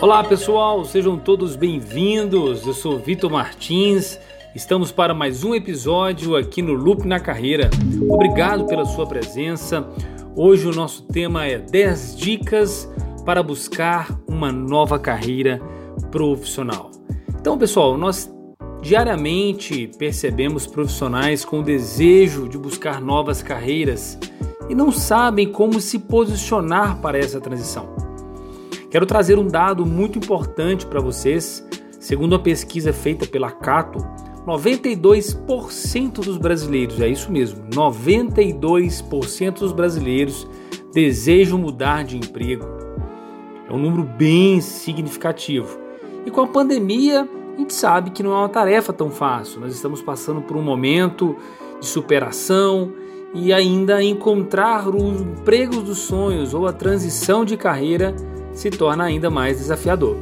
Olá pessoal, sejam todos bem-vindos. Eu sou Vitor Martins. Estamos para mais um episódio aqui no Loop na Carreira. Obrigado pela sua presença. Hoje o nosso tema é 10 dicas para buscar uma nova carreira profissional. Então, pessoal, nós diariamente percebemos profissionais com desejo de buscar novas carreiras e não sabem como se posicionar para essa transição. Quero trazer um dado muito importante para vocês. Segundo uma pesquisa feita pela Cato, 92% dos brasileiros, é isso mesmo, 92% dos brasileiros desejam mudar de emprego. É um número bem significativo. E com a pandemia, a gente sabe que não é uma tarefa tão fácil. Nós estamos passando por um momento de superação e ainda encontrar os empregos dos sonhos ou a transição de carreira se torna ainda mais desafiador.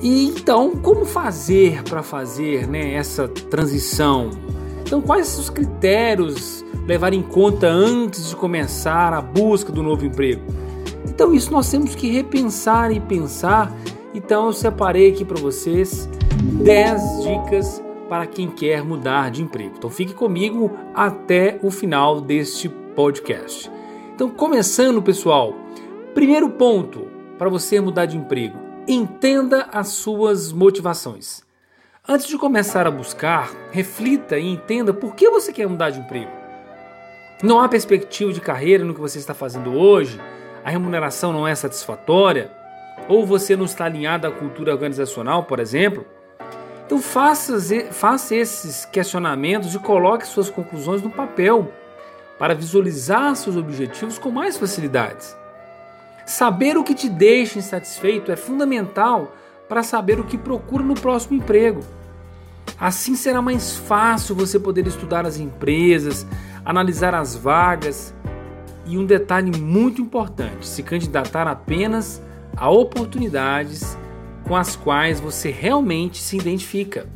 E então, como fazer para fazer né, essa transição? Então, quais os critérios levar em conta antes de começar a busca do novo emprego? Então, isso nós temos que repensar e pensar. Então, eu separei aqui para vocês 10 dicas para quem quer mudar de emprego. Então, fique comigo até o final deste podcast. Então, começando, pessoal, primeiro ponto, para você mudar de emprego? Entenda as suas motivações. Antes de começar a buscar, reflita e entenda por que você quer mudar de emprego. Não há perspectiva de carreira no que você está fazendo hoje, a remuneração não é satisfatória, ou você não está alinhado à cultura organizacional, por exemplo. Então faça, faça esses questionamentos e coloque suas conclusões no papel para visualizar seus objetivos com mais facilidades. Saber o que te deixa insatisfeito é fundamental para saber o que procura no próximo emprego. Assim será mais fácil você poder estudar as empresas, analisar as vagas e um detalhe muito importante: se candidatar apenas a oportunidades com as quais você realmente se identifica.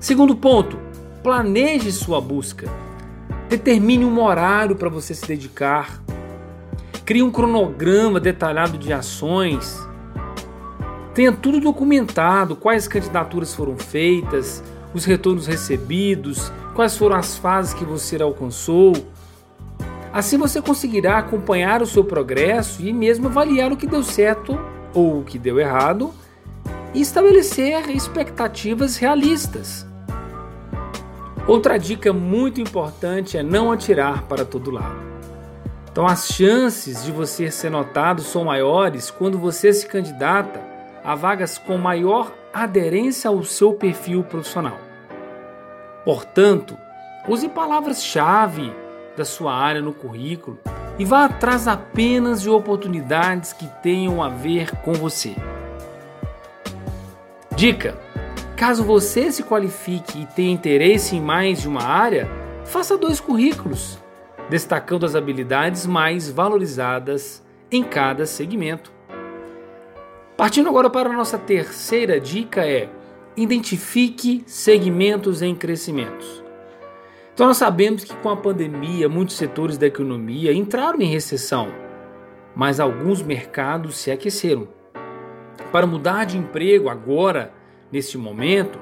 Segundo ponto, planeje sua busca. Determine um horário para você se dedicar Crie um cronograma detalhado de ações. Tenha tudo documentado, quais candidaturas foram feitas, os retornos recebidos, quais foram as fases que você alcançou. Assim você conseguirá acompanhar o seu progresso e mesmo avaliar o que deu certo ou o que deu errado e estabelecer expectativas realistas. Outra dica muito importante é não atirar para todo lado. Então, as chances de você ser notado são maiores quando você se candidata a vagas com maior aderência ao seu perfil profissional. Portanto, use palavras-chave da sua área no currículo e vá atrás apenas de oportunidades que tenham a ver com você. Dica: caso você se qualifique e tenha interesse em mais de uma área, faça dois currículos destacando as habilidades mais valorizadas em cada segmento. Partindo agora para a nossa terceira dica é: identifique segmentos em crescimento. Então nós sabemos que com a pandemia muitos setores da economia entraram em recessão, mas alguns mercados se aqueceram. Para mudar de emprego agora, neste momento,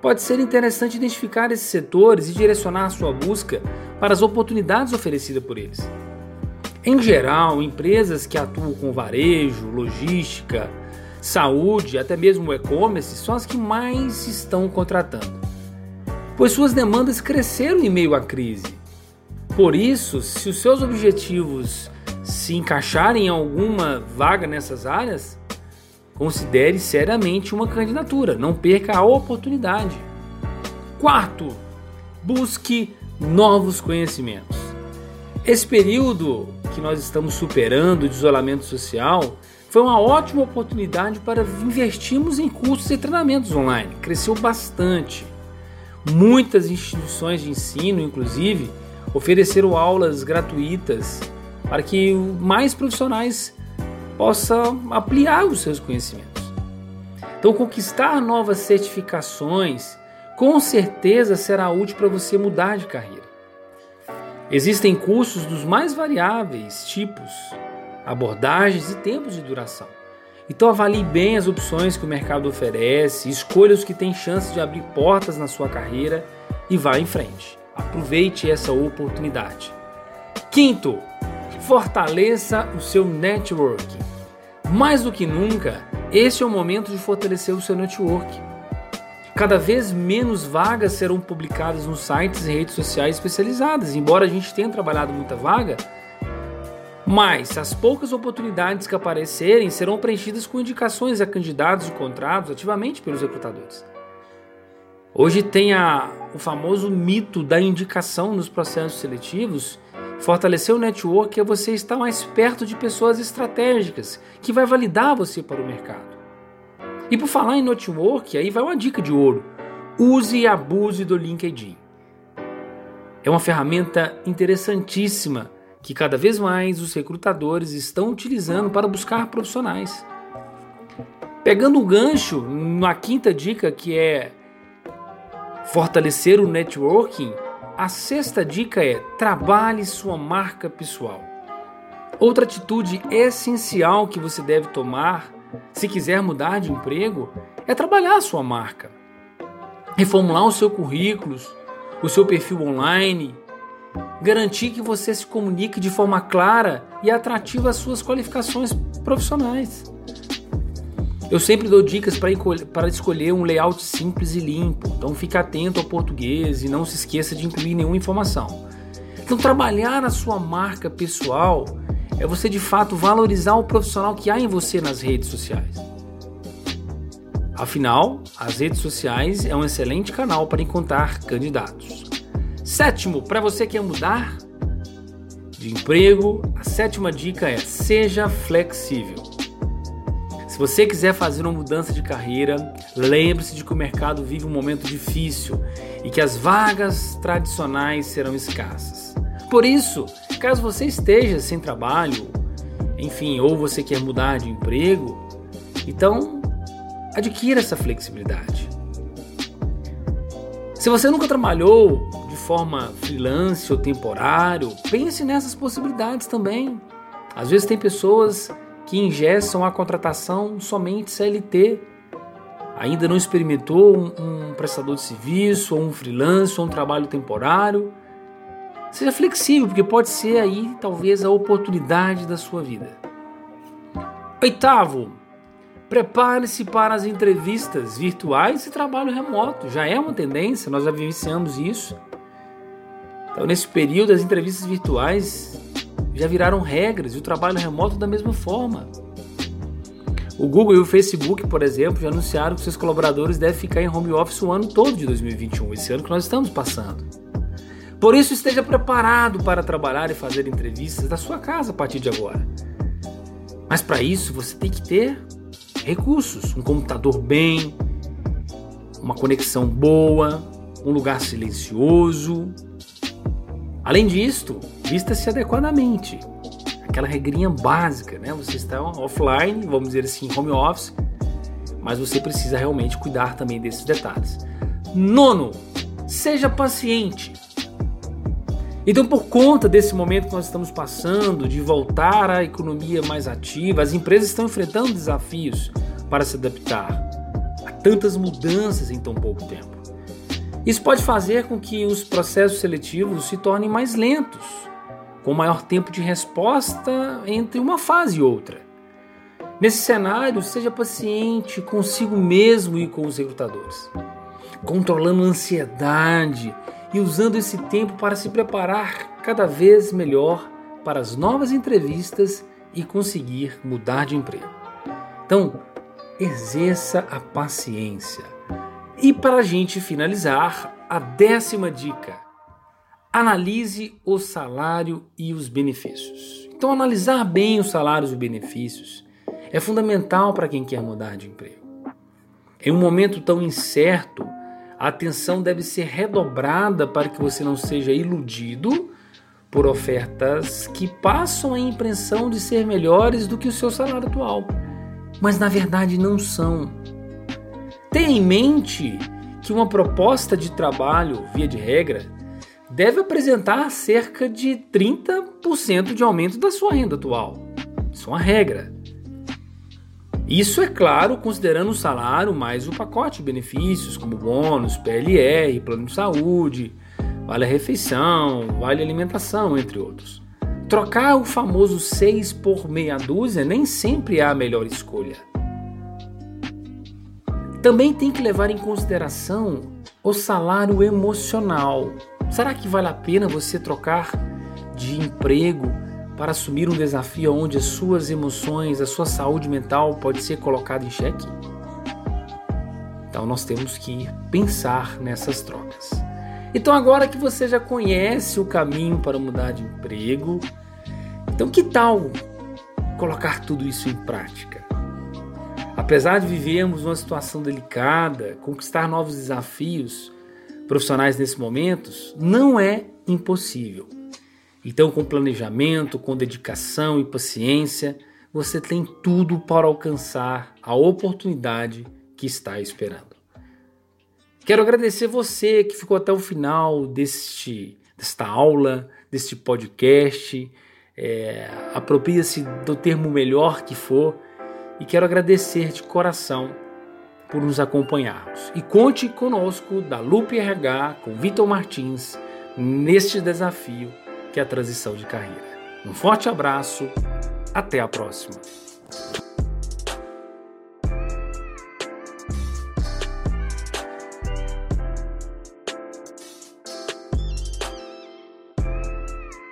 pode ser interessante identificar esses setores e direcionar a sua busca para as oportunidades oferecidas por eles. Em geral, empresas que atuam com varejo, logística, saúde, até mesmo e-commerce são as que mais estão contratando, pois suas demandas cresceram em meio à crise. Por isso, se os seus objetivos se encaixarem em alguma vaga nessas áreas, Considere seriamente uma candidatura, não perca a oportunidade. Quarto, busque novos conhecimentos. Esse período que nós estamos superando de isolamento social foi uma ótima oportunidade para investirmos em cursos e treinamentos online. Cresceu bastante. Muitas instituições de ensino, inclusive, ofereceram aulas gratuitas para que mais profissionais possa ampliar os seus conhecimentos. Então, conquistar novas certificações com certeza será útil para você mudar de carreira. Existem cursos dos mais variáveis tipos, abordagens e tempos de duração. Então avalie bem as opções que o mercado oferece, escolha os que têm chance de abrir portas na sua carreira e vá em frente. Aproveite essa oportunidade. Quinto, fortaleça o seu networking. Mais do que nunca, esse é o momento de fortalecer o seu network. Cada vez menos vagas serão publicadas nos sites e redes sociais especializadas. Embora a gente tenha trabalhado muita vaga, mas as poucas oportunidades que aparecerem serão preenchidas com indicações a candidatos e contratos ativamente pelos recrutadores. Hoje tem a, o famoso mito da indicação nos processos seletivos. Fortalecer o network é você estar mais perto de pessoas estratégicas que vai validar você para o mercado. E por falar em network, aí vai uma dica de ouro: use e abuse do LinkedIn. É uma ferramenta interessantíssima que cada vez mais os recrutadores estão utilizando para buscar profissionais. Pegando o gancho na quinta dica, que é fortalecer o networking, a sexta dica é trabalhe sua marca pessoal. Outra atitude essencial que você deve tomar se quiser mudar de emprego é trabalhar a sua marca. Reformular o seu currículo, o seu perfil online, garantir que você se comunique de forma clara e atrativa as suas qualificações profissionais. Eu sempre dou dicas para escolher um layout simples e limpo, então fique atento ao português e não se esqueça de incluir nenhuma informação. Então, trabalhar a sua marca pessoal é você de fato valorizar o profissional que há em você nas redes sociais. Afinal, as redes sociais é um excelente canal para encontrar candidatos. Sétimo, para você que quer mudar de emprego, a sétima dica é seja flexível. Se você quiser fazer uma mudança de carreira, lembre-se de que o mercado vive um momento difícil e que as vagas tradicionais serão escassas. Por isso, caso você esteja sem trabalho, enfim, ou você quer mudar de emprego, então adquira essa flexibilidade. Se você nunca trabalhou forma freelance ou temporário, pense nessas possibilidades também. Às vezes tem pessoas que ingessam a contratação somente CLT. Ainda não experimentou um, um prestador de serviço, ou um freelance, ou um trabalho temporário. Seja flexível, porque pode ser aí talvez a oportunidade da sua vida. Oitavo, prepare-se para as entrevistas virtuais e trabalho remoto. Já é uma tendência, nós já vivenciamos isso. Então, nesse período, as entrevistas virtuais já viraram regras e o trabalho remoto da mesma forma. O Google e o Facebook, por exemplo, já anunciaram que seus colaboradores devem ficar em home office o ano todo de 2021, esse ano que nós estamos passando. Por isso, esteja preparado para trabalhar e fazer entrevistas da sua casa a partir de agora. Mas para isso, você tem que ter recursos: um computador bem, uma conexão boa, um lugar silencioso, Além disto, vista-se adequadamente. Aquela regrinha básica, né? Você está offline, vamos dizer assim, home office, mas você precisa realmente cuidar também desses detalhes. Nono, seja paciente. Então, por conta desse momento que nós estamos passando, de voltar à economia mais ativa, as empresas estão enfrentando desafios para se adaptar a tantas mudanças em tão pouco tempo. Isso pode fazer com que os processos seletivos se tornem mais lentos, com maior tempo de resposta entre uma fase e outra. Nesse cenário, seja paciente consigo mesmo e com os recrutadores, controlando a ansiedade e usando esse tempo para se preparar cada vez melhor para as novas entrevistas e conseguir mudar de emprego. Então, exerça a paciência e para a gente finalizar, a décima dica: analise o salário e os benefícios. Então, analisar bem os salários e benefícios é fundamental para quem quer mudar de emprego. Em um momento tão incerto, a atenção deve ser redobrada para que você não seja iludido por ofertas que passam a impressão de ser melhores do que o seu salário atual, mas na verdade não são. Tenha em mente que uma proposta de trabalho, via de regra, deve apresentar cerca de 30% de aumento da sua renda atual. Isso é uma regra. Isso é claro, considerando o salário mais o pacote de benefícios, como bônus, PLR, plano de saúde, vale a refeição, vale alimentação, entre outros. Trocar o famoso 6 por meia dúzia nem sempre é a melhor escolha. Também tem que levar em consideração o salário emocional. Será que vale a pena você trocar de emprego para assumir um desafio onde as suas emoções, a sua saúde mental pode ser colocada em xeque? Então nós temos que pensar nessas trocas. Então agora que você já conhece o caminho para mudar de emprego, então que tal colocar tudo isso em prática? Apesar de vivermos uma situação delicada, conquistar novos desafios profissionais nesse momento não é impossível. Então, com planejamento, com dedicação e paciência, você tem tudo para alcançar a oportunidade que está esperando. Quero agradecer você que ficou até o final deste, desta aula, deste podcast. É, Apropria-se do termo melhor que for e quero agradecer de coração por nos acompanharmos. E conte conosco da Lupe RH com Vitor Martins neste desafio que é a transição de carreira. Um forte abraço, até a próxima.